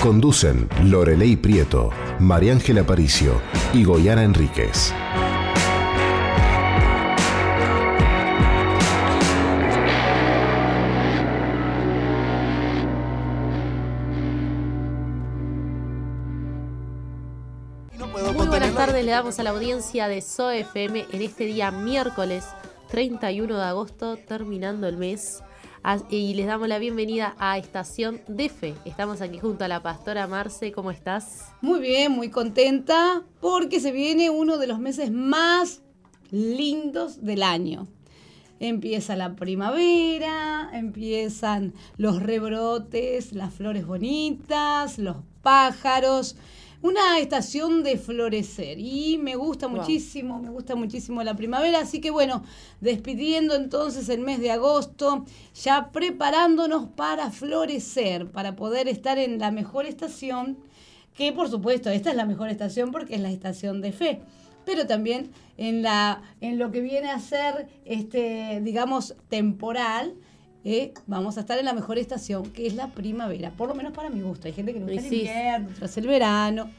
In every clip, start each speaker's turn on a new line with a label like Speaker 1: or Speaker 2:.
Speaker 1: Conducen Lorelei Prieto, María Ángela Paricio y Goyana Enríquez.
Speaker 2: Muy buenas tardes, le damos a la audiencia de SOFM en este día miércoles 31 de agosto, terminando el mes. Y les damos la bienvenida a Estación de Fe. Estamos aquí junto a la pastora Marce. ¿Cómo estás?
Speaker 3: Muy bien, muy contenta porque se viene uno de los meses más lindos del año. Empieza la primavera, empiezan los rebrotes, las flores bonitas, los pájaros. Una estación de florecer y me gusta
Speaker 2: Wow.
Speaker 3: muchísimo, me gusta muchísimo la primavera, así que bueno, despidiendo entonces el mes de agosto, ya preparándonos para florecer, para poder estar en la mejor estación que por supuesto esta es la mejor estación porque es la estación de fe, pero también en, la, en lo que viene a ser, este, digamos, temporal, eh, vamos a estar en la mejor estación que es la primavera, por lo menos para mi gusto. Hay gente que le gusta
Speaker 2: Y
Speaker 3: el
Speaker 2: sí.
Speaker 3: invierno, tras el verano.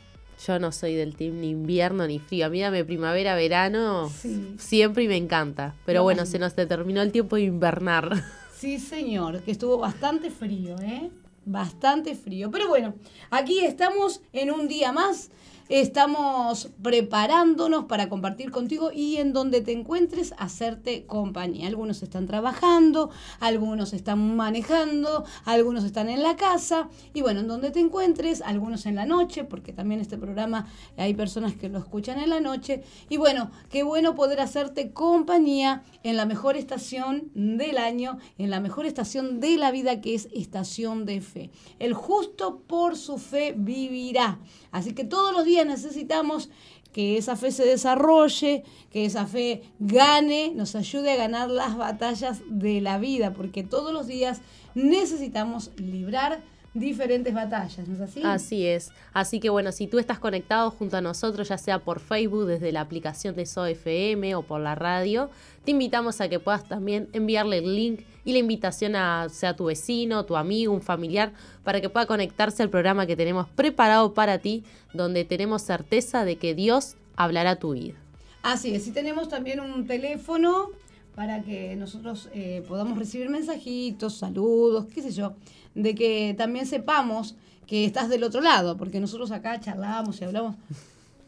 Speaker 2: Yo no soy del team ni invierno ni frío. A mí dame primavera, verano,
Speaker 3: Sí.
Speaker 2: siempre y me encanta. Pero
Speaker 3: No,
Speaker 2: bueno, se nos terminó el tiempo de invernar.
Speaker 3: Sí, señor, que estuvo bastante frío, ¿eh? Bastante frío. Pero bueno, aquí estamos en un día más. Estamos preparándonos para compartir contigo y en donde te encuentres hacerte compañía. Algunos están trabajando, algunos están manejando, algunos están en la casa y bueno, en donde te encuentres, algunos en la noche, porque también este programa hay personas que lo escuchan en la noche. Y bueno, qué bueno poder hacerte compañía en la mejor estación del año, en la mejor estación de la vida que es estación de fe. El justo por su fe vivirá. Así que todos los días necesitamos que esa fe se desarrolle, que esa fe gane, nos ayude a ganar las batallas de la vida, porque todos los días necesitamos librar diferentes batallas, ¿no es así?
Speaker 2: Así es. Así que bueno, si tú estás conectado junto a nosotros, ya sea por Facebook, desde la aplicación de SOFM o por la radio, te invitamos a que puedas también enviarle el link y la invitación a sea tu vecino, tu amigo, un familiar, para que pueda conectarse al programa que tenemos preparado para ti, donde tenemos certeza de que Dios hablará tu vida.
Speaker 3: Así es, y tenemos también un teléfono para que nosotros eh, podamos recibir mensajitos, saludos, qué sé yo, de que también sepamos que estás del otro lado, porque nosotros acá charlamos y hablamos,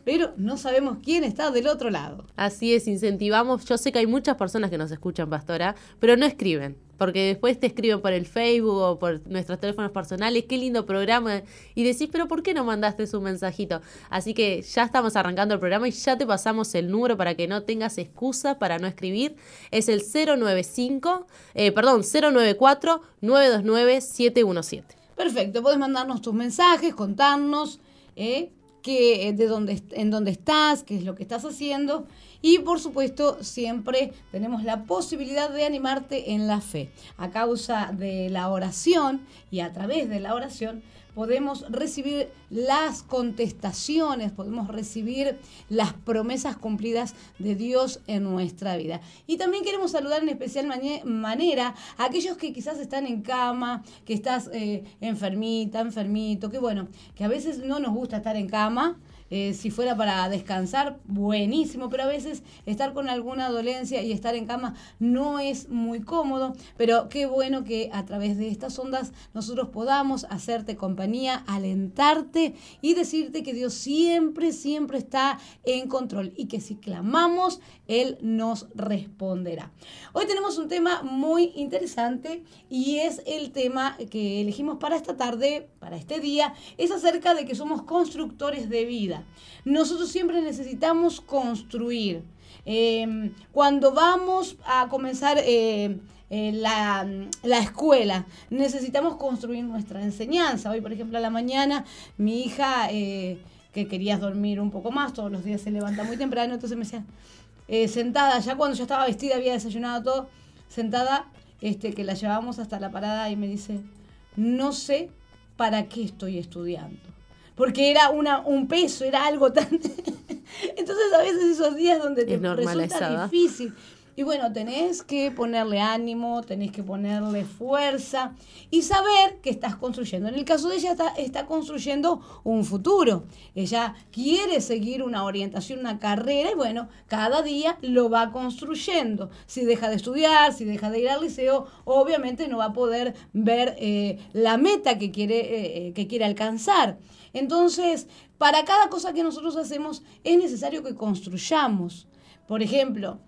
Speaker 3: pero no sabemos quién está del otro lado.
Speaker 2: Así es, incentivamos. Yo sé que hay muchas personas que nos escuchan, Pastora, pero no escriben. Porque después te escriben por el Facebook o por nuestros teléfonos personales, qué lindo programa. Y decís, pero ¿por qué no mandaste su mensajito? Así que ya estamos arrancando el programa y ya te pasamos el número para que no tengas excusa para no escribir. Es el 095, eh, perdón, 094-929-717.
Speaker 3: Perfecto, puedes mandarnos tus mensajes, contarnos eh, de dónde, en dónde estás, qué es lo que estás haciendo. Y por supuesto, siempre tenemos la posibilidad de animarte en la fe. A causa de la oración y a través de la oración podemos recibir las contestaciones, podemos recibir las promesas cumplidas de Dios en nuestra vida. Y también queremos saludar en especial manera a aquellos que quizás están en cama, que estás eh, enfermita, enfermito, que bueno, que a veces no nos gusta estar en cama. Eh, si fuera para descansar, buenísimo, pero a veces estar con alguna dolencia y estar en cama no es muy cómodo, pero qué bueno que a través de estas ondas nosotros podamos hacerte compañía, alentarte y decirte que Dios siempre, siempre está en control y que si clamamos, Él nos responderá. Hoy tenemos un tema muy interesante y es el tema que elegimos para esta tarde, para este día, es acerca de que somos constructores de vida. Nosotros siempre necesitamos construir. Eh, cuando vamos a comenzar eh, eh, la, la escuela, necesitamos construir nuestra enseñanza. Hoy, por ejemplo, a la mañana mi hija... eh, que querías dormir un poco más, todos los días se levanta muy temprano, entonces me decía, sentada, ya cuando yo estaba vestida, había desayunado todo, sentada, este, que la llevábamos hasta la parada y me dice, no sé para qué estoy estudiando. Porque era una, un peso, era algo tan... Entonces a veces esos días donde te resulta difícil. Y bueno, tenés que ponerle ánimo, tenés que ponerle fuerza y saber que estás construyendo. En el caso de ella está, está construyendo un futuro. Ella quiere seguir una orientación, una carrera y bueno, cada día lo va construyendo. Si deja de estudiar, si deja de ir al liceo, obviamente no va a poder ver eh, la meta que quiere, eh, eh, que quiere alcanzar. Entonces, para cada cosa que nosotros hacemos es necesario que construyamos. Por ejemplo,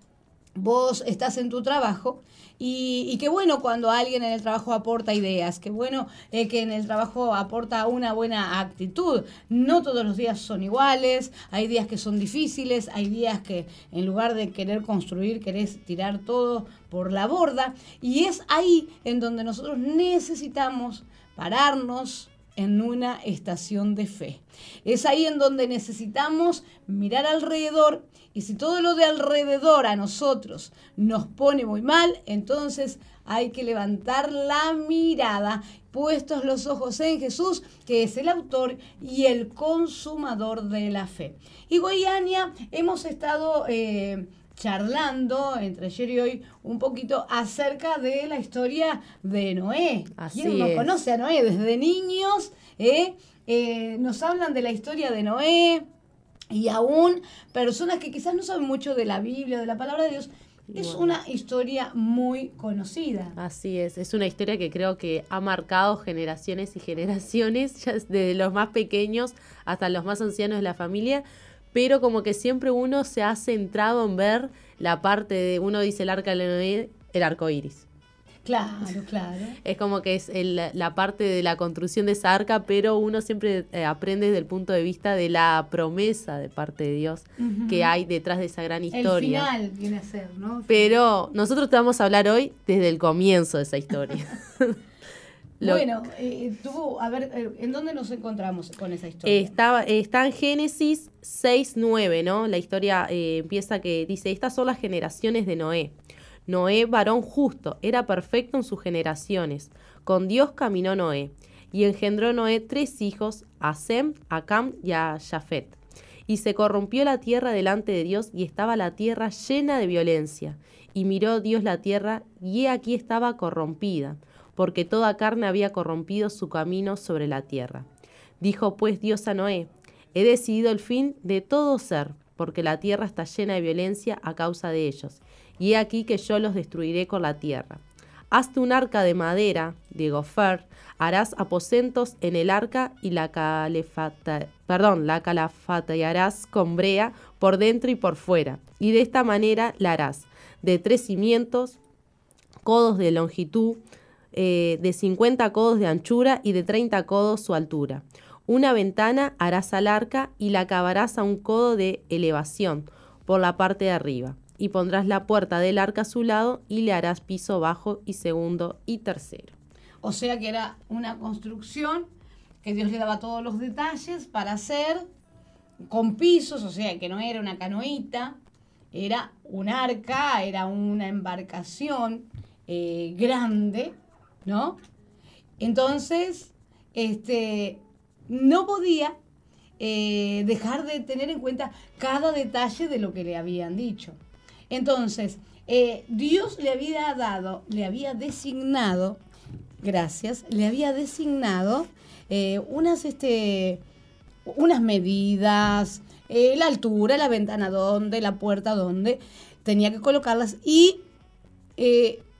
Speaker 3: vos estás en tu trabajo y, qué bueno cuando alguien en el trabajo aporta ideas, qué bueno eh, que en el trabajo aporta una buena actitud. No todos los días son iguales, hay días que son difíciles, hay días que en lugar de querer construir, querés tirar todo por la borda. Y es ahí en donde nosotros necesitamos pararnos, en una estación de fe. Es ahí en donde necesitamos mirar alrededor y si todo lo de alrededor a nosotros nos pone muy mal, entonces hay que levantar la mirada, puestos los ojos en Jesús, que es el autor y el consumador de la fe. Y Goiania, hemos estado eh, charlando entre ayer y hoy un poquito acerca de la historia de Noé. ¿Quién no conoce a Noé? Desde niños ¿eh? Eh, nos hablan de la historia de Noé y aún personas que quizás no saben mucho de la Biblia, de la palabra de Dios. Es una historia muy conocida.
Speaker 2: Así es, es una historia que creo que ha marcado generaciones y generaciones, desde los más pequeños hasta los más ancianos de la familia, pero como que siempre uno se ha centrado en ver la parte de, uno dice el arca de Noé, el arco iris.
Speaker 3: Claro, claro.
Speaker 2: Es como que es la parte de la construcción de esa arca, pero uno siempre eh, aprende desde el punto de vista de la promesa de parte de Dios que hay detrás de esa gran historia.
Speaker 3: El final viene a ser, ¿no?
Speaker 2: Pero nosotros te vamos a hablar hoy desde el comienzo de esa historia.
Speaker 3: Bueno, eh, a ver, eh, ¿en dónde nos encontramos con esa historia?
Speaker 2: Está, está en Génesis 6.9, ¿no? La historia eh, empieza que dice, estas son las generaciones de Noé. Noé, varón justo, era perfecto en sus generaciones. Con Dios caminó Noé. Y engendró Noé tres hijos, a Sem, a Cam y a Jafet. Y se corrompió la tierra delante de Dios y estaba la tierra llena de violencia. Y miró Dios la tierra y he aquí estaba corrompida porque toda carne había corrompido su camino sobre la tierra. Dijo pues Dios a Noé, he decidido el fin de todo ser, porque la tierra está llena de violencia a causa de ellos, y he aquí que yo los destruiré con la tierra. Hazte un arca de madera, de gofer, harás aposentos en el arca y la calefata, la harás con brea por dentro y por fuera, y de esta manera la harás, de tres cimientos, codos de longitud, eh, de 50 codos de anchura y de 30 codos su altura. Una ventana harás al arca y la acabarás a un codo de elevación por la parte de arriba. Y pondrás la puerta del arca a su lado y le harás piso bajo y segundo y tercero.
Speaker 3: O sea que era una construcción que Dios le daba todos los detalles para hacer con pisos, o sea que no era una canoita, era un arca, era una embarcación eh, grande ¿no? Entonces, este, no podía eh, dejar de tener en cuenta cada detalle de lo que le habían dicho. Entonces, eh, Dios le había dado, le había designado, gracias, le había designado eh, unas, este, unas medidas, la altura, la ventana donde, la puerta donde, tenía que colocarlas y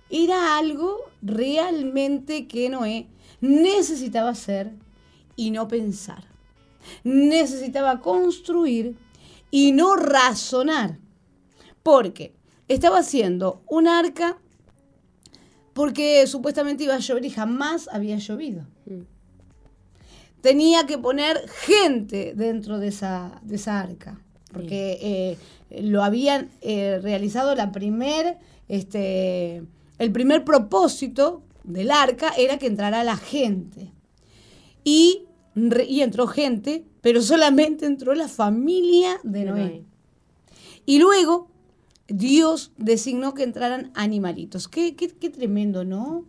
Speaker 3: era algo realmente que Noé necesitaba hacer y no pensar. Necesitaba construir y no razonar. Porque estaba haciendo un arca porque supuestamente iba a llover y jamás había llovido. Mm. Tenía que poner gente dentro de esa, de esa arca, porque eh, lo habían eh, realizado la primer este, el primer propósito del arca era que entrara la gente. Y, y entró gente, pero solamente entró la familia de. Noé. Y luego Dios designó que entraran animalitos. Qué, qué, qué tremendo, ¿no?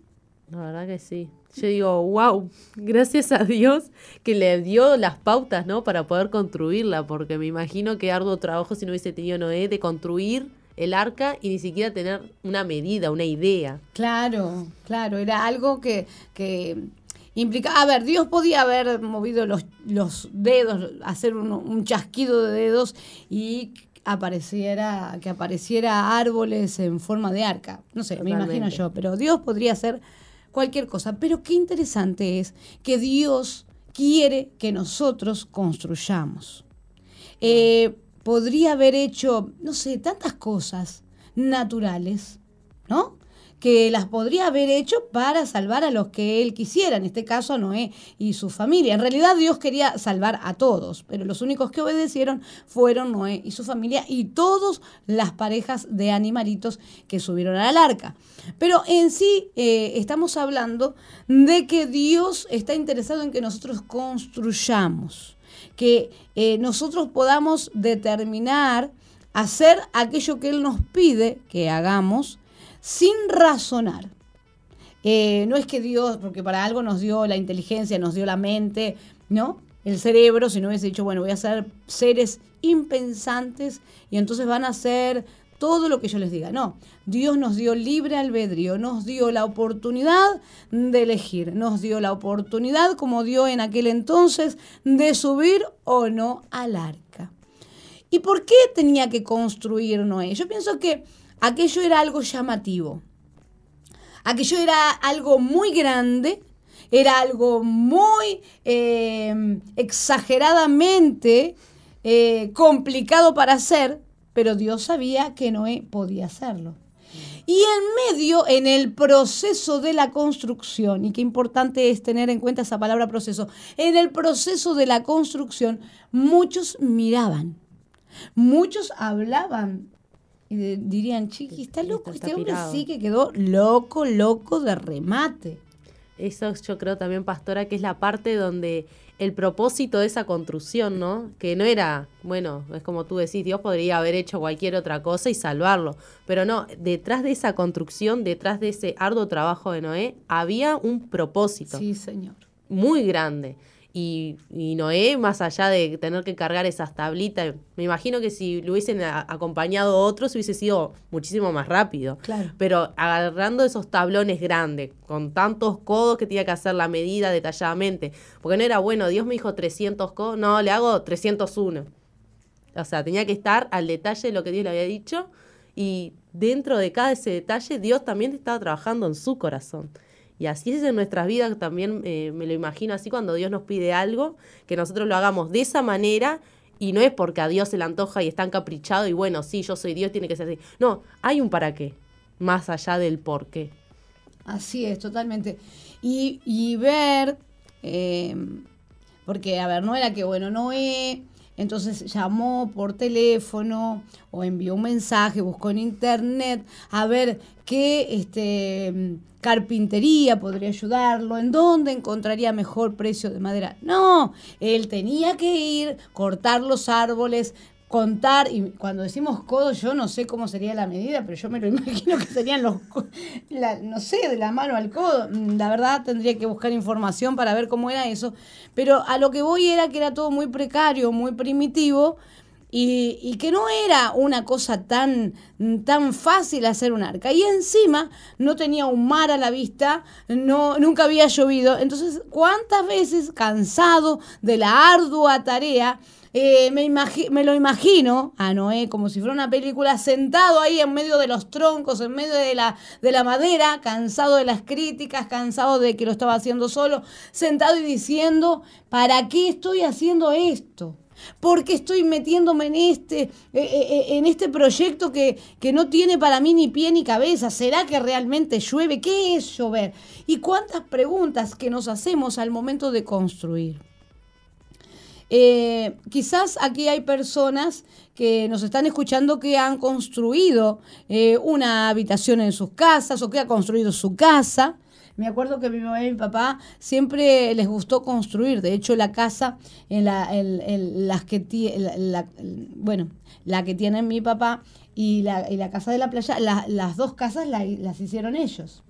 Speaker 2: La verdad que sí. Yo digo, wow, gracias a Dios que le dio las pautas, ¿no? Para poder construirla, porque me imagino que arduo trabajo si no hubiese tenido Noé de construir el arca y ni siquiera tener una medida, una idea.
Speaker 3: Claro, claro, era algo que, que implicaba, a ver, Dios podía haber movido los, los dedos, hacer un, un chasquido de dedos y apareciera, que apareciera árboles en forma de arca. No sé, me imagino yo, pero Dios podría hacer cualquier cosa. Pero qué interesante es que Dios quiere que nosotros construyamos. Eh, podría haber hecho, no sé, tantas cosas naturales, ¿no? Que las podría haber hecho para salvar a los que él quisiera, en este caso a Noé y su familia. En realidad Dios quería salvar a todos, pero los únicos que obedecieron fueron Noé y su familia y todas las parejas de animalitos que subieron al arca. Pero en sí eh, estamos hablando de que Dios está interesado en que nosotros construyamos que eh, nosotros podamos determinar hacer aquello que Él nos pide que hagamos sin razonar. Eh, no es que Dios, porque para algo nos dio la inteligencia, nos dio la mente, ¿no? El cerebro, si no hubiese dicho, bueno, voy a ser seres impensantes y entonces van a hacer todo lo que yo les diga. No, Dios nos dio libre albedrío, nos dio la oportunidad de elegir, nos dio la oportunidad, como dio en aquel entonces, de subir o no al arca. ¿Y por qué tenía que construir Noé? Yo pienso que aquello era algo llamativo. Aquello era algo muy grande, era algo muy eh, exageradamente eh, complicado para hacer, pero Dios sabía que Noé podía hacerlo. Y en medio, en el proceso de la construcción, y qué importante es tener en cuenta esa palabra proceso, en el proceso de la construcción, muchos miraban, muchos hablaban y de- dirían, chiqui, está loco,
Speaker 2: está
Speaker 3: este hombre
Speaker 2: pirado".
Speaker 3: sí que quedó loco, loco de remate.
Speaker 2: Eso yo creo también, Pastora, que es la parte donde el propósito de esa construcción, ¿no? Que no era, bueno, es como tú decís, Dios podría haber hecho cualquier otra cosa y salvarlo, pero no, detrás de esa construcción, detrás de ese arduo trabajo de Noé, había un propósito
Speaker 3: Sí, señor.
Speaker 2: muy grande. Y, y Noé, más allá de tener que cargar esas tablitas, me imagino que si lo hubiesen a- acompañado otros hubiese sido muchísimo más rápido.
Speaker 3: Claro.
Speaker 2: Pero agarrando esos tablones grandes, con tantos codos que tenía que hacer la medida detalladamente. Porque no era, bueno, Dios me dijo 300 codos, no, le hago 301. O sea, tenía que estar al detalle de lo que Dios le había dicho. Y dentro de cada ese detalle, Dios también estaba trabajando en su corazón. Y así es en nuestras vidas también, eh, me lo imagino así cuando Dios nos pide algo, que nosotros lo hagamos de esa manera y no es porque a Dios se le antoja y está encaprichado y bueno, sí, yo soy Dios, tiene que ser así. No, hay un para qué, más allá del por qué.
Speaker 3: Así es, totalmente. Y, y ver, eh, porque, a ver, no era que, bueno, Noé, entonces llamó por teléfono o envió un mensaje, buscó en internet a ver qué este, carpintería podría ayudarlo, en dónde encontraría mejor precio de madera. No, él tenía que ir, cortar los árboles, contar, y cuando decimos codo, yo no sé cómo sería la medida, pero yo me lo imagino que serían los, la- no sé, de la mano al codo. Mm, La verdad tendría que buscar información para ver cómo era eso, pero a lo que voy era que era todo muy precario, muy primitivo. Y, y que no era una cosa tan, tan fácil hacer un arca. Y encima no tenía un mar a la vista, no, nunca había llovido. Entonces, ¿cuántas veces cansado de la ardua tarea, eh, me, me lo imagino a Noé como si fuera una película, sentado ahí en medio de los troncos, en medio de la, de la madera, cansado de las críticas, cansado de que lo estaba haciendo solo, sentado y diciendo, ¿para qué estoy haciendo esto? ¿Por qué estoy metiéndome en este, eh, eh, en este proyecto que, que no tiene para mí ni pie ni cabeza? ¿Será que realmente llueve? ¿Qué es llover? Y cuántas preguntas que nos hacemos al momento de construir. Eh, quizás aquí hay personas que nos están escuchando que han construido eh, una habitación en sus casas o que ha construido su casa, Me acuerdo que mi mamá y mi papá siempre les gustó construir. De hecho, la casa, en la, las que bueno, la que tienen mi papá y la, y la casa de la playa, las dos casas las hicieron ellos.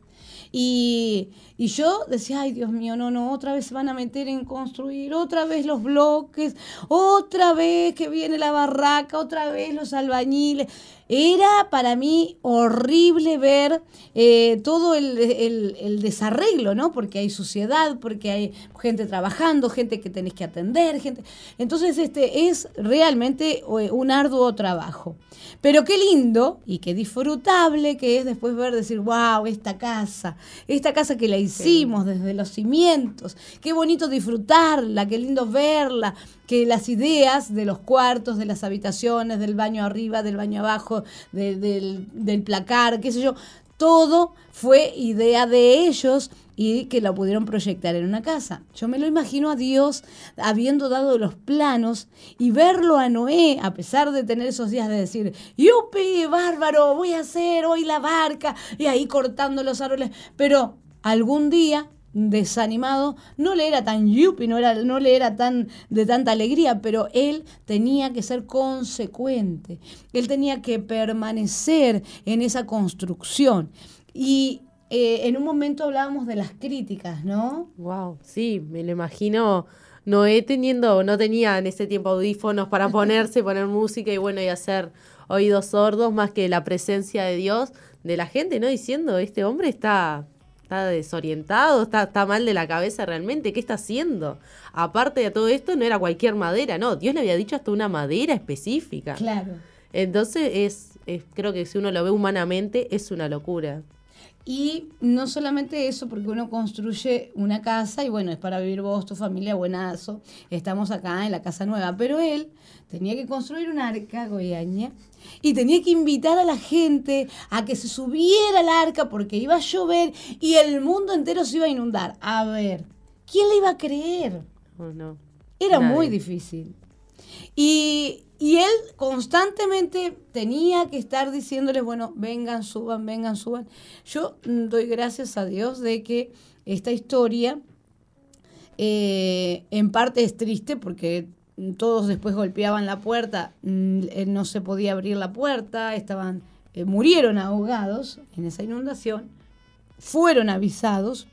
Speaker 3: Y, y, yo decía, ay Dios mío, no, no, otra vez se van a meter en construir, otra vez los bloques, otra vez que viene la barraca, otra vez los albañiles. Era para mí horrible ver eh, todo el, desarreglo, ¿no? Porque hay suciedad, porque hay gente trabajando, gente que tenés que atender, gente. Entonces, este es realmente eh, un arduo trabajo. Pero qué lindo y qué disfrutable que es después ver, decir, wow, esta casa, esta casa que la hicimos desde los cimientos, qué bonito disfrutarla, qué lindo verla, que las ideas de los cuartos, de las habitaciones, del baño arriba, del baño abajo, del, del placar, qué sé yo, todo fue idea de ellos y que la pudieron proyectar en una casa. Yo me lo imagino a Dios habiendo dado los planos y verlo a Noé, a pesar de tener esos días de decir, yupi, bárbaro, voy a hacer hoy la barca, y ahí cortando los árboles, pero algún día desanimado, no le era tan yupi, no, era, no le era tan de tanta alegría, pero él tenía que ser consecuente, él tenía que permanecer en esa construcción. Y eh, en un momento hablábamos de las críticas, ¿no?
Speaker 2: Wow, sí, me lo imagino. Noé teniendo, no tenía en ese tiempo audífonos para ponerse, poner música y bueno, y hacer oídos sordos más que la presencia de Dios, de la gente, ¿no? Diciendo, este hombre está está desorientado, está, está mal de la cabeza realmente, ¿qué está haciendo? Aparte de todo esto, no era cualquier madera, no, Dios le había dicho hasta una madera específica.
Speaker 3: Claro.
Speaker 2: Entonces, es, es creo que si uno lo ve humanamente, es una locura.
Speaker 3: Y no solamente eso, porque uno construye una casa y bueno, es para vivir vos, tu familia, buenazo. Estamos acá en la casa nueva. Pero él tenía que construir un arca, Goyaña, y tenía que invitar a la gente a que se subiera al arca porque iba a llover y el mundo entero se iba a inundar. A ver, ¿quién le iba a creer?
Speaker 2: Oh, no.
Speaker 3: Era muy difícil. Y, y él constantemente tenía que estar diciéndoles, bueno, vengan, suban, vengan, suban. Yo doy gracias a Dios de que esta historia eh, en parte es triste porque todos después golpeaban la puerta, mm, no se podía abrir la puerta, estaban, eh, murieron ahogados en esa inundación, fueron avisados,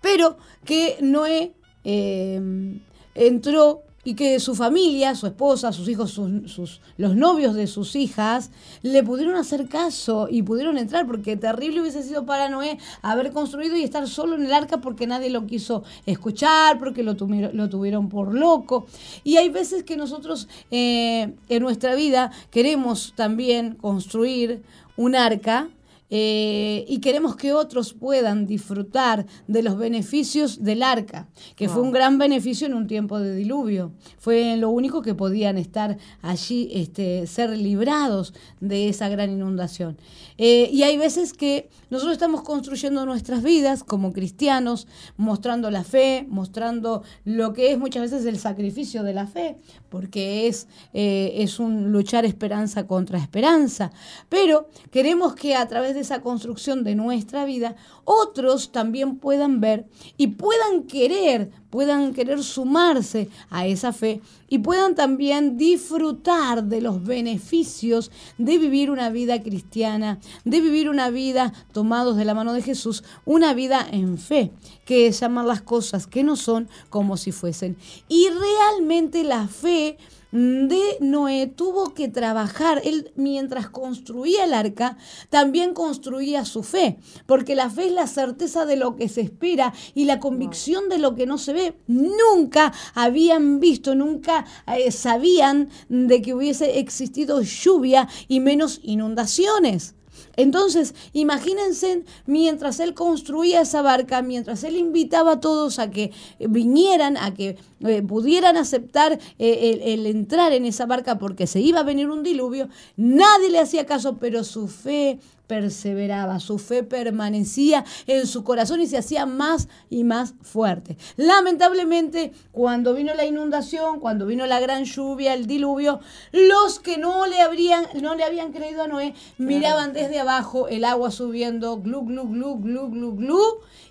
Speaker 3: pero que Noé eh, entró y que su familia, su esposa, sus hijos, sus, los novios de sus hijas, le pudieron hacer caso y pudieron entrar, porque terrible hubiese sido para Noé haber construido y estar solo en el arca porque nadie lo quiso escuchar, porque lo, tuvieron, lo tuvieron por loco. Y hay veces que nosotros eh, en nuestra vida queremos también construir un arca eh, y queremos que otros puedan disfrutar de los beneficios del arca, que fue un gran beneficio en un tiempo de diluvio. Fue lo único que podían estar allí, este, ser librados de esa gran inundación. Eh, y hay veces que nosotros estamos construyendo nuestras vidas como cristianos, mostrando la fe, mostrando lo que es muchas veces el sacrificio de la fe, porque es, eh, es un luchar esperanza contra esperanza. Pero queremos que a través de esa construcción de nuestra vida, otros también puedan ver y puedan querer, puedan querer sumarse a esa fe y puedan también disfrutar de los beneficios de vivir una vida cristiana, de vivir una vida tomados de la mano de Jesús, una vida en fe, que es llamar las cosas que no son como si fuesen. Y realmente la fe de Noé tuvo que trabajar. Él mientras construía el arca, también construía su fe, porque la fe es la certeza de lo que se espera y la convicción de lo que no se ve. Nunca habían visto, nunca eh, sabían de que hubiese existido lluvia y menos inundaciones. Entonces, imagínense mientras él construía esa barca, mientras él invitaba a todos a que vinieran, a que eh, pudieran aceptar eh, el, entrar en esa barca porque se iba a venir un diluvio, nadie le hacía caso, pero su fe perseveraba, su fe permanecía en su corazón y se hacía más y más fuerte. Lamentablemente, cuando vino la inundación, cuando vino la gran lluvia, el diluvio, los que no le, habrían, no le habían creído a Noé miraban desde abajo el agua subiendo, glu, glu, glu, glu, glu, glu,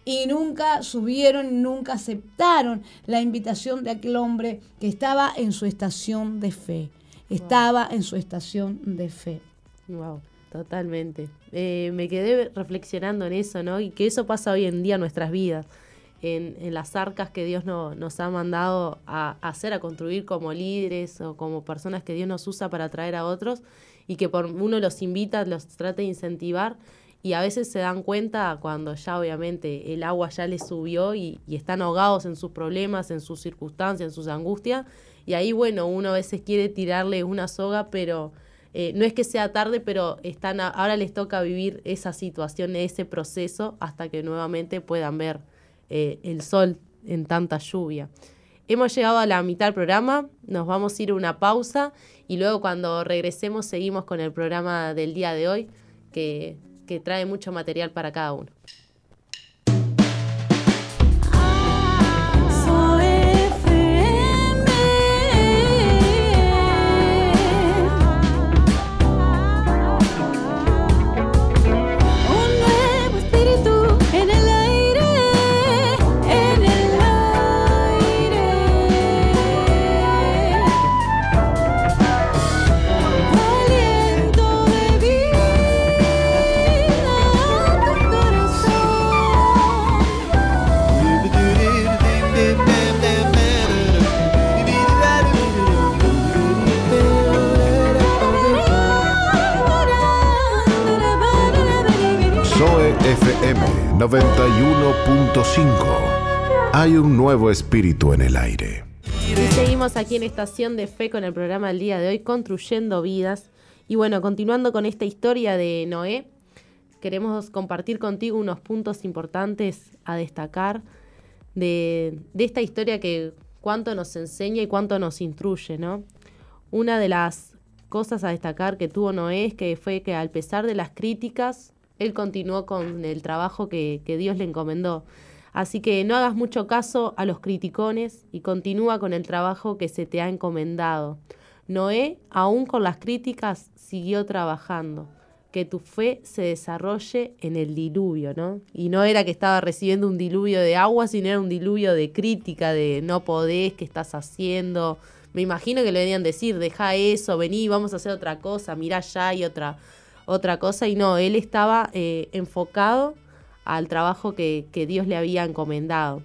Speaker 3: y nunca subieron, nunca aceptaron la invitación de aquel hombre que estaba en su estación de fe. Estaba en su estación de fe.
Speaker 2: Wow. Totalmente. Eh, me quedé reflexionando en eso, ¿no? Y que eso pasa hoy en día en nuestras vidas, en, las arcas que Dios nos ha mandado a, hacer, a construir como líderes o como personas que Dios nos usa para atraer a otros y que por uno los invita, los trata de incentivar y a veces se dan cuenta cuando ya obviamente el agua ya les subió y, y están ahogados en sus problemas, en sus circunstancias, en sus angustias y ahí bueno, uno a veces quiere tirarle una soga, pero eh, no es que sea tarde, pero están ahora les toca vivir esa situación, ese proceso, hasta que nuevamente puedan ver eh, el sol en tanta lluvia. Hemos llegado a la mitad del programa, nos vamos a ir a una pausa y luego cuando regresemos seguimos con el programa del día de hoy, que, que trae mucho material para cada uno.
Speaker 1: FM 91.5. Hay un nuevo espíritu en el aire.
Speaker 2: Y seguimos aquí en Estación de Fe con el programa del día de hoy, Construyendo Vidas. Y bueno, continuando con esta historia de Noé, queremos compartir contigo unos puntos importantes a destacar de, de esta historia que cuánto nos enseña y cuánto nos instruye, ¿no? Una de las cosas a destacar que tuvo Noé es que fue que al pesar de las críticas, él continuó con el trabajo que, Dios le encomendó. Así que no hagas mucho caso a los criticones y continúa con el trabajo que se te ha encomendado. Noé, aún con las críticas, siguió trabajando. Que tu fe se desarrolle en el diluvio, ¿no? Y no era que estaba recibiendo un diluvio de agua, sino era un diluvio de crítica, de no podés, ¿qué estás haciendo? Me imagino que le venían decir, deja eso, vení, vamos a hacer otra cosa, mira ya hay otra, otra cosa y no, él estaba eh, enfocado al trabajo que, que Dios le había encomendado.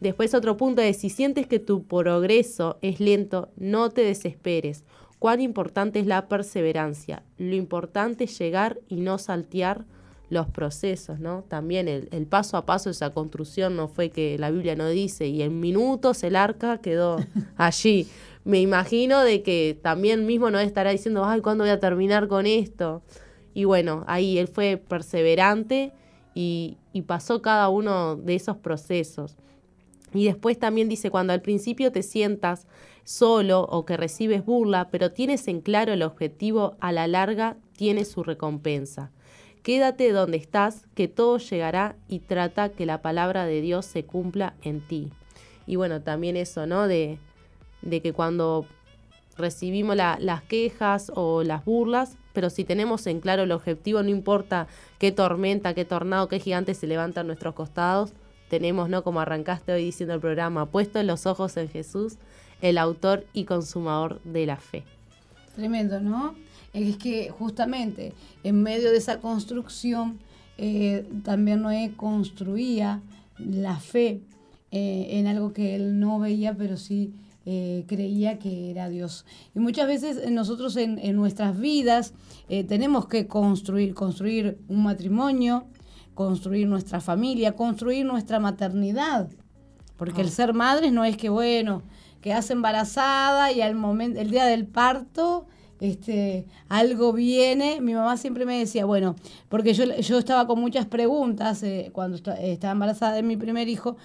Speaker 2: Después otro punto es, si sientes que tu progreso es lento, no te desesperes. Cuán importante es la perseverancia. Lo importante es llegar y no saltear los procesos, ¿no? También el, el, paso a paso de esa construcción no fue que la Biblia no dice y en minutos el arca quedó allí. Me imagino de que también mismo no estará diciendo, ay, ¿cuándo voy a terminar con esto? Y bueno, ahí él fue perseverante y, pasó cada uno de esos procesos. Y después también dice, cuando al principio te sientas solo o que recibes burla, pero tienes en claro el objetivo, a la larga tiene su recompensa. Quédate donde estás, que todo llegará y trata que la palabra de Dios se cumpla en ti. Y bueno, también eso, ¿no? De, de que cuando recibimos las quejas o las burlas, pero si tenemos en claro el objetivo, no importa qué tormenta, qué tornado, qué gigante se levanta a nuestros costados, tenemos, ¿no? Como arrancaste hoy diciendo el programa, puesto los ojos en Jesús, el autor y consumador de la fe.
Speaker 3: Tremendo, ¿no? Es que justamente en medio de esa construcción eh, también Noé construía la fe eh, en algo que él no veía, pero sí eh, creía que era Dios. Y muchas veces eh, nosotros en, nuestras vidas eh, tenemos que construir, construir un matrimonio, construir nuestra familia, construir nuestra maternidad. Porque el ah. ser madre no es que, bueno, quedas embarazada y al momento, el día del parto, este, algo viene. Mi mamá siempre me decía, bueno, porque yo, yo estaba con muchas preguntas cuando estaba embarazada de mi primer hijo,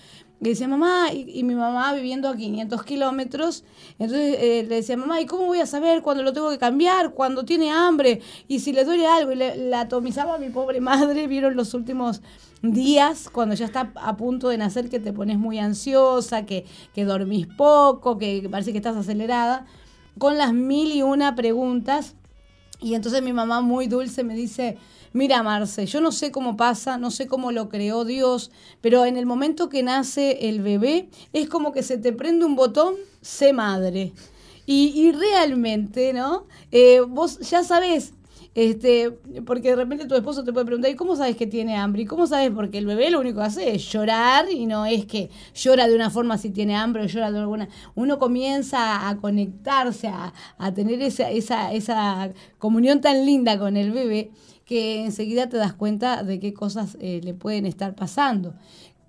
Speaker 3: y decía, mamá, y, mi mamá viviendo a 500 kilómetros, entonces eh, le decía, mamá, ¿y cómo voy a saber cuándo lo tengo que cambiar, cuando tiene hambre, y si le duele algo? Y le, la atomizaba a mi pobre madre, vieron los últimos días, cuando ya está a punto de nacer, que te pones muy ansiosa, que, que dormís poco, que parece que estás acelerada, con las mil y una preguntas. Y entonces mi mamá muy dulce me dice, Mira, Marce, yo no sé cómo pasa, no sé cómo lo creó Dios, pero en el momento que nace el bebé es como que se te prende un botón, sé madre. Y, realmente, ¿no? Eh, vos ya sabés este, porque de repente tu esposo te puede preguntar, ¿y cómo sabes que tiene hambre? ¿Y cómo sabes? Porque el bebé lo único que hace es llorar y no es que llora de una forma si tiene hambre o llora de alguna. Uno comienza a conectarse, a, a tener esa, esa, esa comunión tan linda con el bebé que enseguida te das cuenta de qué cosas eh, le pueden estar pasando.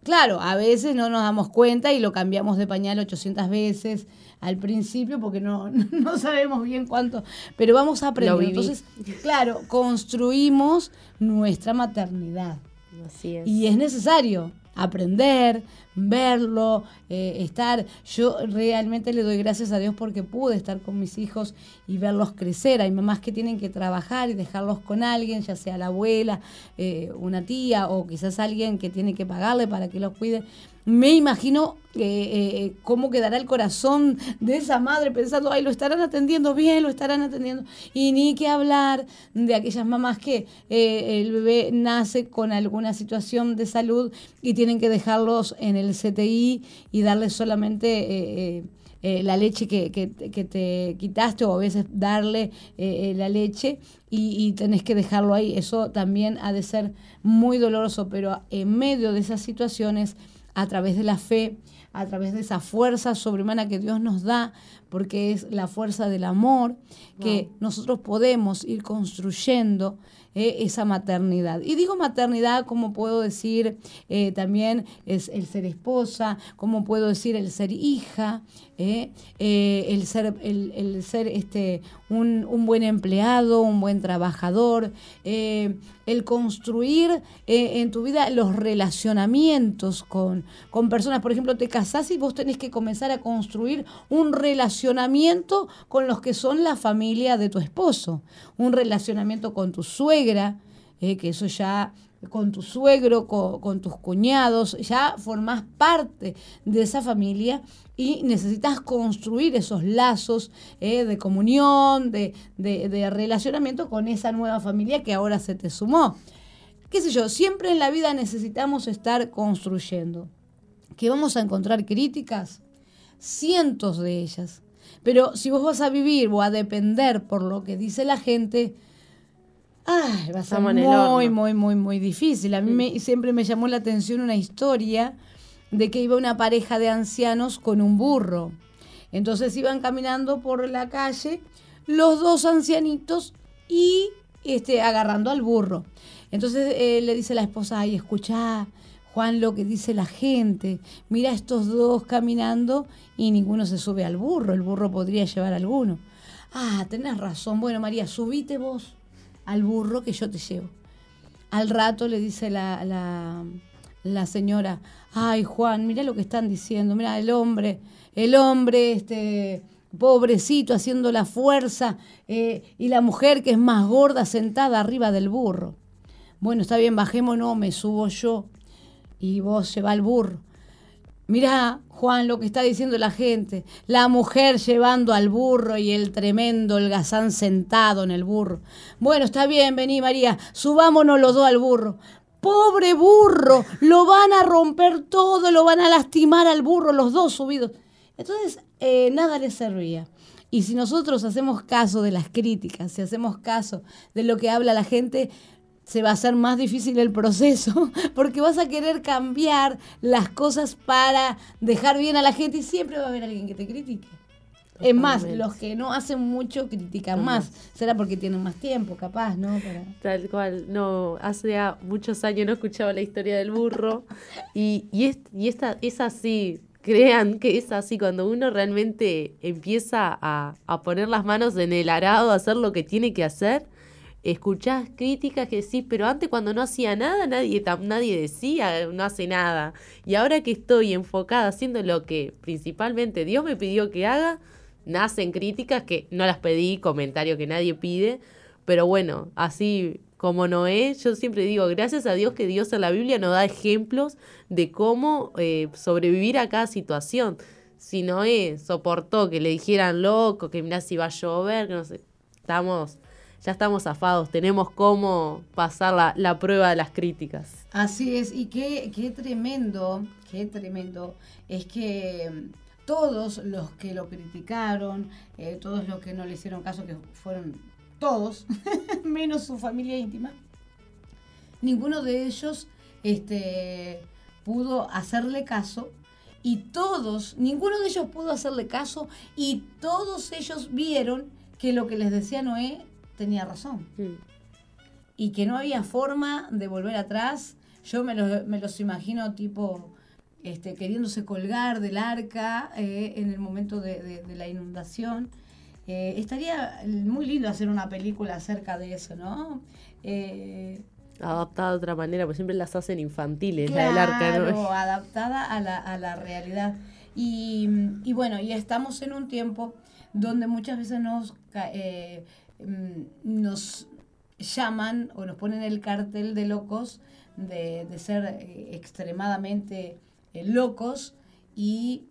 Speaker 3: Claro, a veces no nos damos cuenta y lo cambiamos de pañal 800 veces al principio porque no, no sabemos bien cuánto, pero vamos a aprender. Entonces, claro, construimos nuestra maternidad.
Speaker 2: Así es.
Speaker 3: Y es necesario aprender, verlo, eh, estar. Yo realmente le doy gracias a Dios porque pude estar con mis hijos y verlos crecer. Hay mamás que tienen que trabajar y dejarlos con alguien, ya sea la abuela, eh, una tía o quizás alguien que tiene que pagarle para que los cuide me imagino eh, eh, cómo quedará el corazón de esa madre pensando, ay, lo estarán atendiendo bien, lo estarán atendiendo. Y ni que hablar de aquellas mamás que eh, el bebé nace con alguna situación de salud y tienen que dejarlos en el CTI y darles solamente... la leche que, que, te quitaste o a veces darle la leche y, y, tenés que dejarlo ahí. Eso también ha de ser muy doloroso, pero en medio de esas situaciones a través de la fe, a través de esa fuerza sobrehumana que Dios nos da, porque es la fuerza del amor, que nosotros podemos ir construyendo eh, esa maternidad. Y digo maternidad como puedo decir eh, también es el ser esposa, como puedo decir el ser hija, eh, el ser, el, ser este, un, un, buen empleado, un buen trabajador, el construir en tu vida los relacionamientos con, con personas. Por ejemplo, te casás y vos tenés que comenzar a construir un relacionamiento con los que son la familia de tu esposo, un relacionamiento con tu eh, que eso ya con tu suegro, con, tus cuñados, ya formás parte de esa familia y necesitas construir esos lazos eh, de comunión, de, de, relacionamiento con esa nueva familia que ahora se te sumó. Qué sé yo, siempre en la vida necesitamos estar construyendo. ¿Que vamos a encontrar críticas? Cientos de ellas. Pero si vos vas a vivir o a depender por lo que dice la gente, ay, va a ser muy, muy, muy, muy difícil. A mí siempre me llamó la atención una historia de que iba una pareja de ancianos con un burro. Entonces iban caminando por la calle los dos ancianitos y este, agarrando al burro. Entonces eh, le dice la esposa, ay, escucha, Juan, lo que dice la gente. Mira estos dos caminando y ninguno se sube al burro. El burro podría llevar a alguno. Ah, tenés razón. Bueno, María, subite vos al burro que yo te llevo. Al rato le dice la, la, señora, ay Juan, mira lo que están diciendo, mira el hombre, el hombre, este pobrecito haciendo la fuerza eh, y la mujer que es más gorda sentada arriba del burro. Bueno, está bien, bajémonos, me subo yo y vos lleva al burro. Mirá, Juan, lo que está diciendo la gente. La mujer llevando al burro y el tremendo holgazán sentado en el burro. Bueno, está bien, vení, María, subámonos los dos al burro. Pobre burro, lo van a romper todo, lo van a lastimar al burro, los dos subidos. Entonces, eh, nada les servía. Y si nosotros hacemos caso de las críticas, si hacemos caso de lo que habla la gente, se va a hacer más difícil el proceso porque vas a querer cambiar las cosas para dejar bien a la gente y siempre va a haber alguien que te critique. Es más, los que no hacen mucho critican más. Será porque tienen más tiempo, capaz, ¿no?
Speaker 2: Tal cual. No, hace muchos años no escuchaba la historia del burro. Y, y, es, y esta, es así. Crean que es así. Cuando uno realmente empieza a, a poner las manos en el arado, a hacer lo que tiene que hacer, escuchás críticas que decís, pero antes cuando no hacía nada, nadie, nadie decía, no hace nada. Y ahora que estoy enfocada haciendo lo que principalmente Dios me pidió que haga, nacen críticas que no las pedí, comentarios que nadie pide, pero bueno, así como Noé, yo siempre digo, gracias a Dios que Dios en la Biblia nos da ejemplos de cómo eh, sobrevivir a cada situación. Si Noé soportó que le dijeran loco, que mirá si va a llover, que no sé, estamos ya estamos zafados, tenemos cómo pasar la, la, prueba de las críticas.
Speaker 3: Así es, y qué, qué tremendo, qué tremendo, es que mm, todos los que lo criticaron, eh, todos los que no le hicieron caso, que fueron todos, menos su familia íntima, ninguno de ellos este, pudo hacerle caso y todos, ninguno de ellos pudo hacerle caso y todos ellos vieron que lo que les decía Noé tenía razón. Mm. Y que no había forma de volver atrás. Yo me, los imagino tipo este, queriéndose colgar del arca eh, en el momento de, la inundación. Eh, estaría muy lindo hacer una película acerca de eso, ¿no?
Speaker 2: Eh, adaptada de otra manera, porque siempre las hacen infantiles, la del arca, ¿no?
Speaker 3: adaptada a la, a la realidad. Y, y, bueno, y estamos en un tiempo donde muchas veces nos Mm, nos llaman o nos ponen el cartel de locos, de, ser eh, extremadamente eh, locos y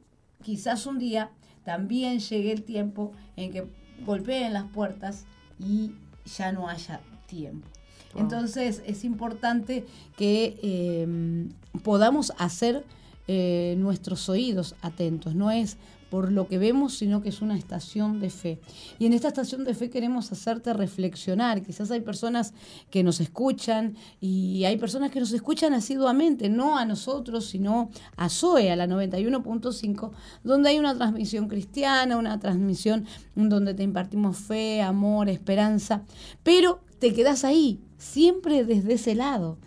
Speaker 3: quizás un día también llegue el tiempo en que golpeen las puertas y ya no haya tiempo. Entonces es importante que em, podamos hacer eh, nuestros oídos atentos. No es por lo que vemos, sino que es una estación de fe. Y en esta estación de fe queremos hacerte reflexionar. Quizás hay personas que nos escuchan y hay personas que nos escuchan asiduamente, no a nosotros, sino a Zoe, a la 91.5, donde hay una transmisión cristiana, una transmisión donde te impartimos fe, amor, esperanza, pero te quedas ahí, siempre desde ese lado.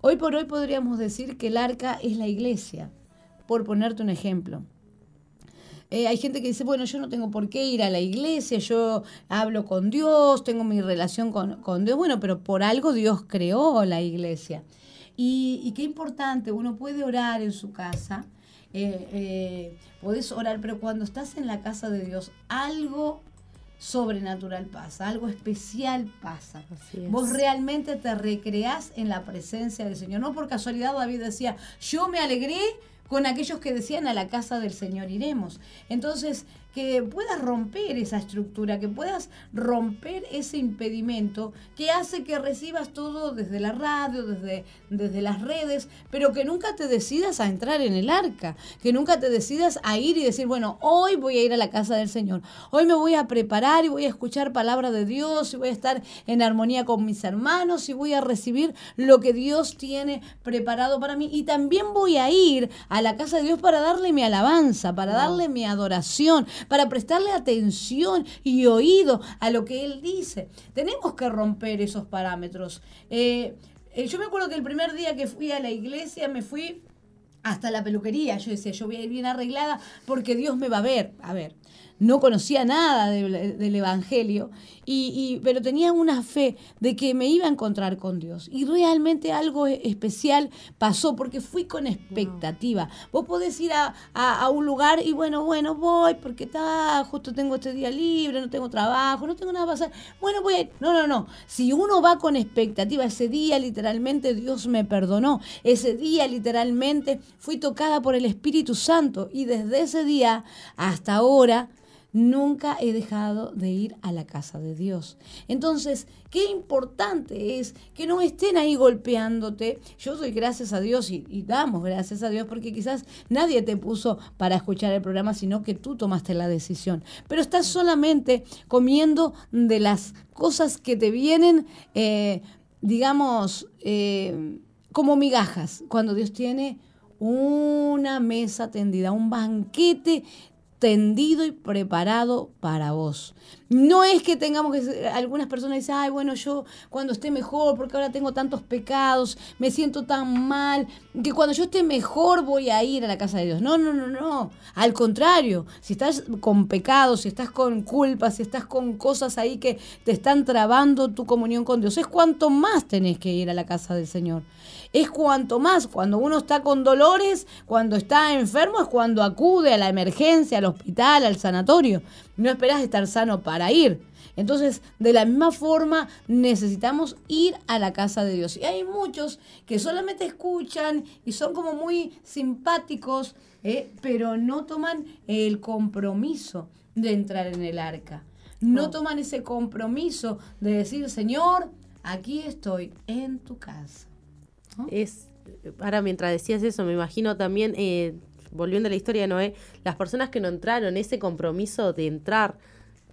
Speaker 3: Hoy por hoy podríamos decir que el arca es la iglesia, por ponerte un ejemplo. Eh, hay gente que dice, bueno, yo no tengo por qué ir a la iglesia, yo hablo con Dios, tengo mi relación con, Dios. Bueno, pero por algo Dios creó la iglesia. Y, qué importante, uno puede orar en su casa, eh, eh, podés orar, pero cuando estás en la casa de Dios, algo sobrenatural pasa, algo especial pasa. Vos realmente te recreás en la presencia del Señor. No por casualidad David decía, yo me alegré con aquellos que decían a la casa del Señor iremos. Entonces, que puedas romper esa estructura, que puedas romper ese impedimento que hace que recibas todo desde la radio, desde, desde las redes, pero que nunca te decidas a entrar en el arca, que nunca te decidas a ir y decir, bueno, hoy voy a ir a la casa del Señor, hoy me voy a preparar y voy a escuchar palabra de Dios y voy a estar en armonía con mis hermanos y voy a recibir lo que Dios tiene preparado para mí y también voy a ir a la casa de Dios para darle mi alabanza, para darle mi adoración, para prestarle atención y oído a lo que Él dice. Tenemos que romper esos parámetros. Eh, eh, yo me acuerdo que el primer día que fui a la iglesia me fui hasta la peluquería. Yo decía, yo voy a ir bien arreglada porque Dios me va a ver. A ver, no conocía nada del, Evangelio, y, pero tenía una fe de que me iba a encontrar con Dios. Y realmente algo e, especial pasó porque fui con expectativa. Vos podés ir a, un lugar y bueno, bueno, voy porque está, justo tengo este día libre, no tengo trabajo, no tengo nada para hacer. Bueno, voy a ir. No, no, no. Si uno va con expectativa, ese día literalmente Dios me perdonó. Ese día literalmente fui tocada por el Espíritu Santo y desde ese día hasta ahora nunca he dejado de ir a la casa de Dios. Entonces, qué importante es que no estén ahí golpeándote. Yo doy gracias a Dios y, damos gracias a Dios porque quizás nadie te puso para escuchar el programa, sino que tú tomaste la decisión. Pero estás solamente comiendo de las cosas que te vienen, eh, digamos, eh, como migajas, cuando Dios tiene una mesa tendida, un banquete tendido y preparado para vos. No es que tengamos que, algunas personas dicen, ay, bueno, yo cuando esté mejor, porque ahora tengo tantos pecados, me siento tan mal, que cuando yo esté mejor voy a ir a la casa de Dios. No, no, no, no. Al contrario, si estás con pecados, si estás con culpas, si estás con cosas ahí que te están trabando tu comunión con Dios, es cuanto más tenés que ir a la casa del Señor. Es cuanto más, cuando uno está con dolores, cuando está enfermo, es cuando acude a la emergencia, al hospital, al sanatorio. No esperás estar sano para ir. Entonces, de la misma forma, necesitamos ir a la casa de Dios. Y hay muchos que solamente escuchan y son como muy simpáticos, ¿eh? pero no toman el compromiso de entrar en el arca. No toman ese compromiso de decir, Señor, aquí estoy en tu casa.
Speaker 2: Es, ahora mientras decías eso, me imagino también, eh, volviendo a la historia de Noé, las personas que no entraron, ese compromiso de entrar,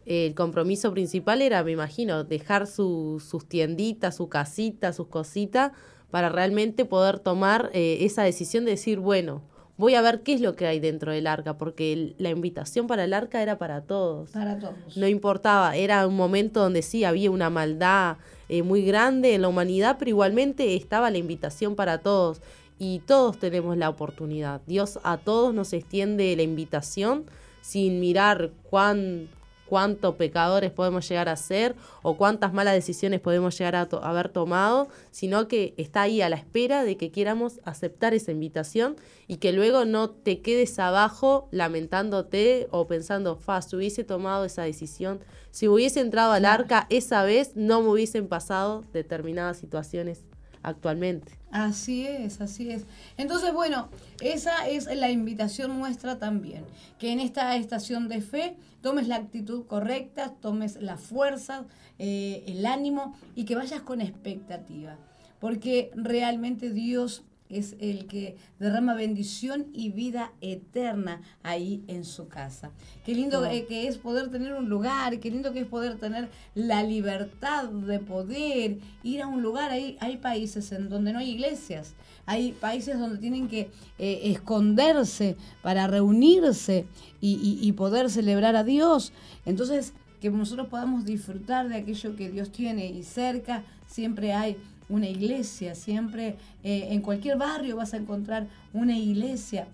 Speaker 2: el compromiso principal era, me imagino, dejar sus tienditas, su casita, sus cositas, para realmente poder tomar eh, esa decisión de decir, bueno, voy a ver qué es lo que hay dentro del arca, porque la invitación para el arca era para todos.
Speaker 3: Para todos.
Speaker 2: No importaba, era un momento donde sí había una maldad eh, muy grande en la humanidad, pero igualmente estaba la invitación para todos y todos tenemos la oportunidad. Dios a todos nos extiende la invitación sin mirar cuán, cuántos pecadores podemos llegar a ser o cuántas malas decisiones podemos llegar a haber tomado, sino que está ahí a la espera de que quieramos aceptar esa invitación y que luego no te quedes abajo lamentándote o pensando, fa, si hubiese tomado esa decisión, si hubiese entrado al arca esa vez, no me hubiesen pasado determinadas situaciones actualmente.
Speaker 3: Así es, así es. Entonces, bueno, esa es la invitación nuestra también, que en esta estación de fe tomes la actitud correcta, tomes la fuerza, eh, el ánimo y que vayas con expectativa, porque realmente Dios es el que derrama bendición y vida eterna ahí en su casa. Qué lindo que es poder tener un lugar, qué lindo que es poder tener la libertad de poder ir a un lugar. Hay, hay países en donde no hay iglesias, hay países donde tienen que eh, esconderse para reunirse y, y poder celebrar a Dios. Entonces, que nosotros podamos disfrutar de aquello que Dios tiene. Y cerca siempre hay una iglesia, siempre eh, en cualquier barrio vas a encontrar una iglesia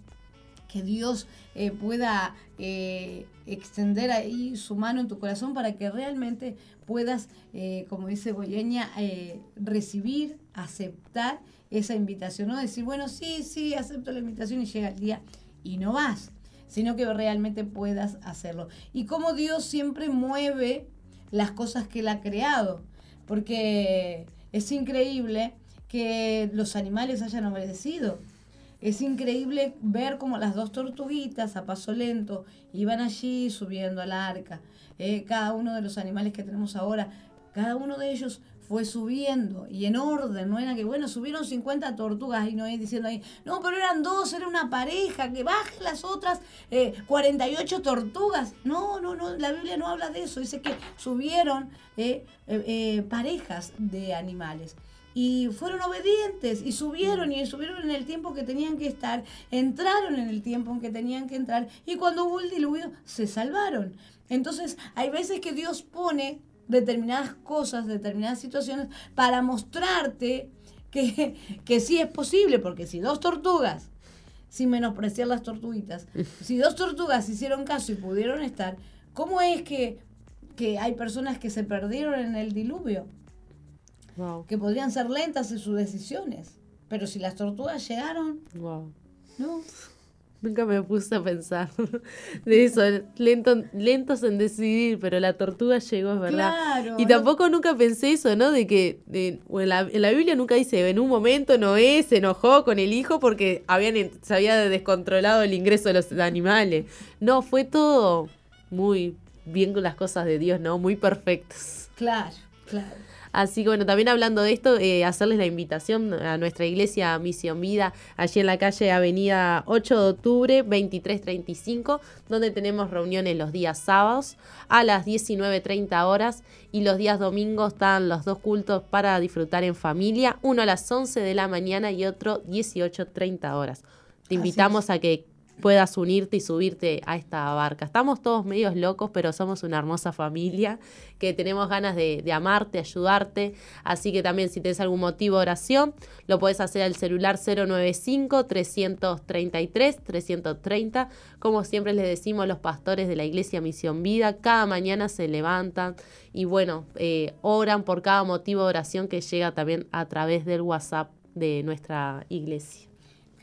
Speaker 3: que Dios eh, pueda eh, extender ahí su mano en tu corazón para que realmente puedas, como dice Goyeña, recibir, aceptar esa invitación, no decir, bueno, sí, sí, acepto la invitación y llega el día y no vas, sino que realmente puedas hacerlo. Y como Dios siempre mueve las cosas que Él ha creado, porque es increíble que los animales hayan obedecido. Es increíble ver cómo las dos tortuguitas a paso lento iban allí subiendo al arca. Eh, cada uno de los animales que tenemos ahora, cada uno de ellos fue subiendo y en orden, no era que, bueno, subieron 50 tortugas y no diciendo ahí, no, pero eran dos, era una pareja, que bajen las otras 48 eh, tortugas. No, no, no, la Biblia no habla de eso, dice que subieron eh, eh, parejas de animales. Y fueron obedientes y subieron y subieron en el tiempo que tenían que estar, entraron en el tiempo en que tenían que entrar y cuando hubo el diluvio se salvaron. Entonces hay veces que Dios pone determinadas cosas, determinadas situaciones, para mostrarte que, que sí es posible, porque si dos tortugas, sin menospreciar las tortuguitas, si dos tortugas hicieron caso y pudieron estar, ¿cómo es que, que hay personas que se perdieron en el diluvio? Que podrían ser lentas en sus decisiones. Pero si las tortugas llegaron,
Speaker 2: wow.
Speaker 3: no.
Speaker 2: Nunca me puse a pensar de eso, lento, lentos en decidir, pero la tortuga llegó, es verdad. y tampoco nunca pensé eso, ¿no? De que en, la, Biblia nunca dice, en un momento Noé se enojó con el hijo porque habían, se había descontrolado el ingreso de los animales. No, fue todo muy bien con las cosas de Dios, ¿no? Muy perfectos.
Speaker 3: Claro, claro.
Speaker 2: Así que bueno, también hablando de esto, eh, hacerles la invitación a nuestra iglesia Misión Vida, allí en la calle Avenida 8 de octubre, 2335, donde tenemos reuniones los días sábados a las 19.30 horas y los días domingos están los dos cultos para disfrutar en familia, uno a las 11 de la mañana y otro 18.30 horas. Te invitamos a que puedas unirte y subirte a esta barca. Estamos todos medios locos, pero somos una hermosa familia que tenemos ganas de, amarte, ayudarte. Así que también si tienes algún motivo de oración, lo puedes hacer al celular 095-333-330. Como siempre les decimos los pastores de la Iglesia Misión Vida, cada mañana se levantan y bueno, eh, oran por cada motivo de oración que llega también a través del WhatsApp de nuestra iglesia.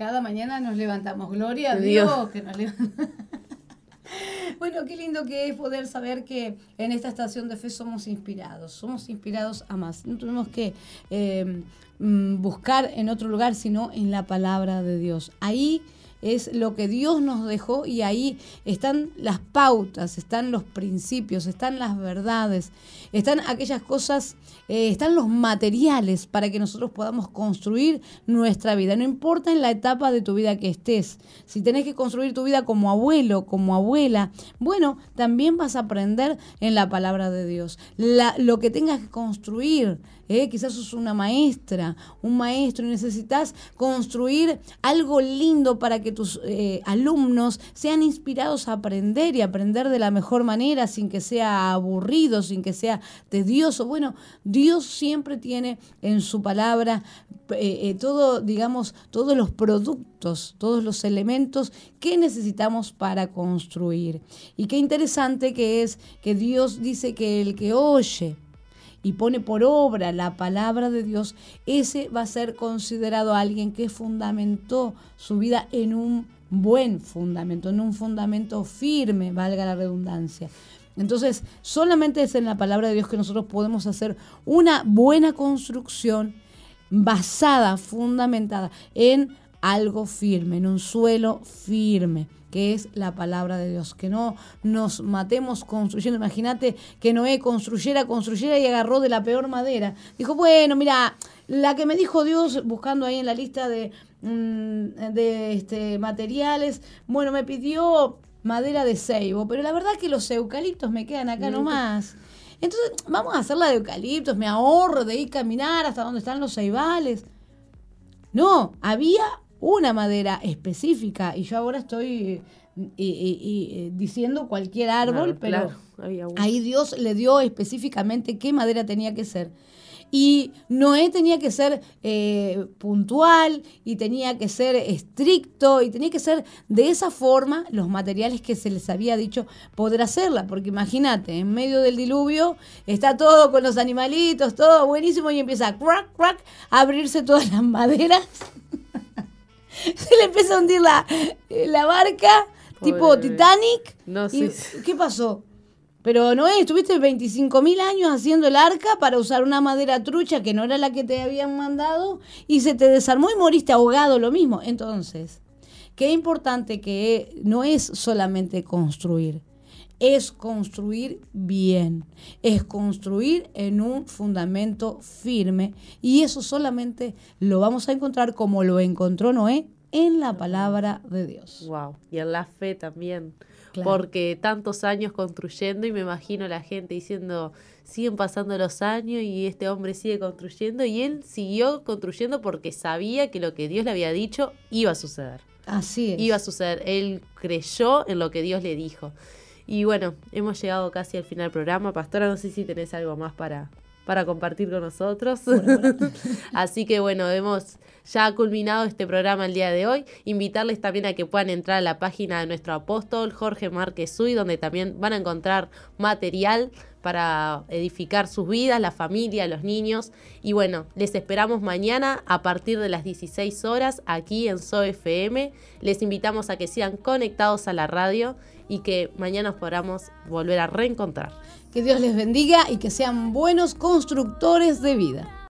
Speaker 3: Cada mañana nos levantamos. Gloria a Dios, que nos Bueno, qué lindo que es poder saber que en esta estación de fe somos inspirados, somos inspirados a más. No tenemos que eh, mm, buscar en otro lugar, sino en la palabra de Dios. Ahí es lo que Dios nos dejó y ahí están las pautas, están los principios, están las verdades, están aquellas cosas, eh, están los materiales para que nosotros podamos construir nuestra vida. No importa en la etapa de tu vida que estés, si tenés que construir tu vida como abuelo, como abuela, bueno, también vas a aprender en la palabra de Dios. lo que tengas que construir, ¿eh? quizás sos una maestra, un maestro y necesitas construir algo lindo para que tus eh, alumnos sean inspirados a aprender y aprender de la mejor manera sin que sea aburrido, sin que sea tedioso. Bueno, Dios siempre tiene en su palabra eh, todo, digamos, todos los productos, todos los elementos que necesitamos para construir. Y qué interesante que es que Dios dice que el que oye, y pone por obra la palabra de Dios, ese va a ser considerado alguien que fundamentó su vida en un buen fundamento, en un fundamento firme, valga la redundancia. Entonces, solamente es en la palabra de Dios que nosotros podemos hacer una buena construcción basada, fundamentada en algo firme, en un suelo firme que es la palabra de Dios. Que no nos matemos construyendo. Imagínate que Noé construyera, construyera y agarró de la peor madera. Dijo, bueno, mira, la que me dijo Dios buscando ahí en la lista de, mm, de este, materiales, bueno, me pidió madera de ceibo, pero la verdad que los eucaliptos me quedan acá nomás. Entonces, vamos a hacer la de eucaliptos, me ahorro de ir a caminar hasta donde están los ceibales. No, había una madera específica y yo ahora estoy eh, diciendo cualquier árbol, pero ahí Dios le dio específicamente qué madera tenía que ser. Y Noé tenía que ser eh, puntual y tenía que ser estricto y tenía que ser de esa forma los materiales que se les había dicho poder hacerla. Porque imagínate, en medio del diluvio está todo con los animalitos, todo buenísimo y empieza a crack, crack, a abrirse todas las maderas. se le empezó a hundir la, eh, la barca, tipo Titanic. No, sí, ¿Qué pasó? Pero no estuviste 25 mil años haciendo el arca para usar una madera trucha que no era la que te habían mandado y se te desarmó y moriste ahogado, lo mismo. Entonces, qué importante que no es solamente construir, es construir bien, es construir en un fundamento firme y eso solamente lo vamos a encontrar como lo encontró Noé en la palabra de Dios.
Speaker 2: Wow, y en la fe también. Porque tantos años construyendo y me imagino la gente diciendo, siguen pasando los años y este hombre sigue construyendo y él siguió construyendo porque sabía que lo que Dios le había dicho iba a suceder.
Speaker 3: Así es.
Speaker 2: Iba a suceder. Él creyó en lo que Dios le dijo. Y bueno, hemos llegado casi al final del programa. Pastora, no sé si tenés algo más para, para compartir con nosotros. Así que bueno, hemos ya culminado este programa el día de hoy. Invitarles también a que puedan entrar a la página de nuestro apóstol Jorge Márquez Uy, donde también van a encontrar material para edificar sus vidas, la familia, los niños. Y bueno, les esperamos mañana a partir de las 16 horas aquí en SOFM. Les invitamos a que sigan conectados a la radio y que mañana podamos volver a reencontrar.
Speaker 3: Que Dios les bendiga y que sean buenos constructores de vida.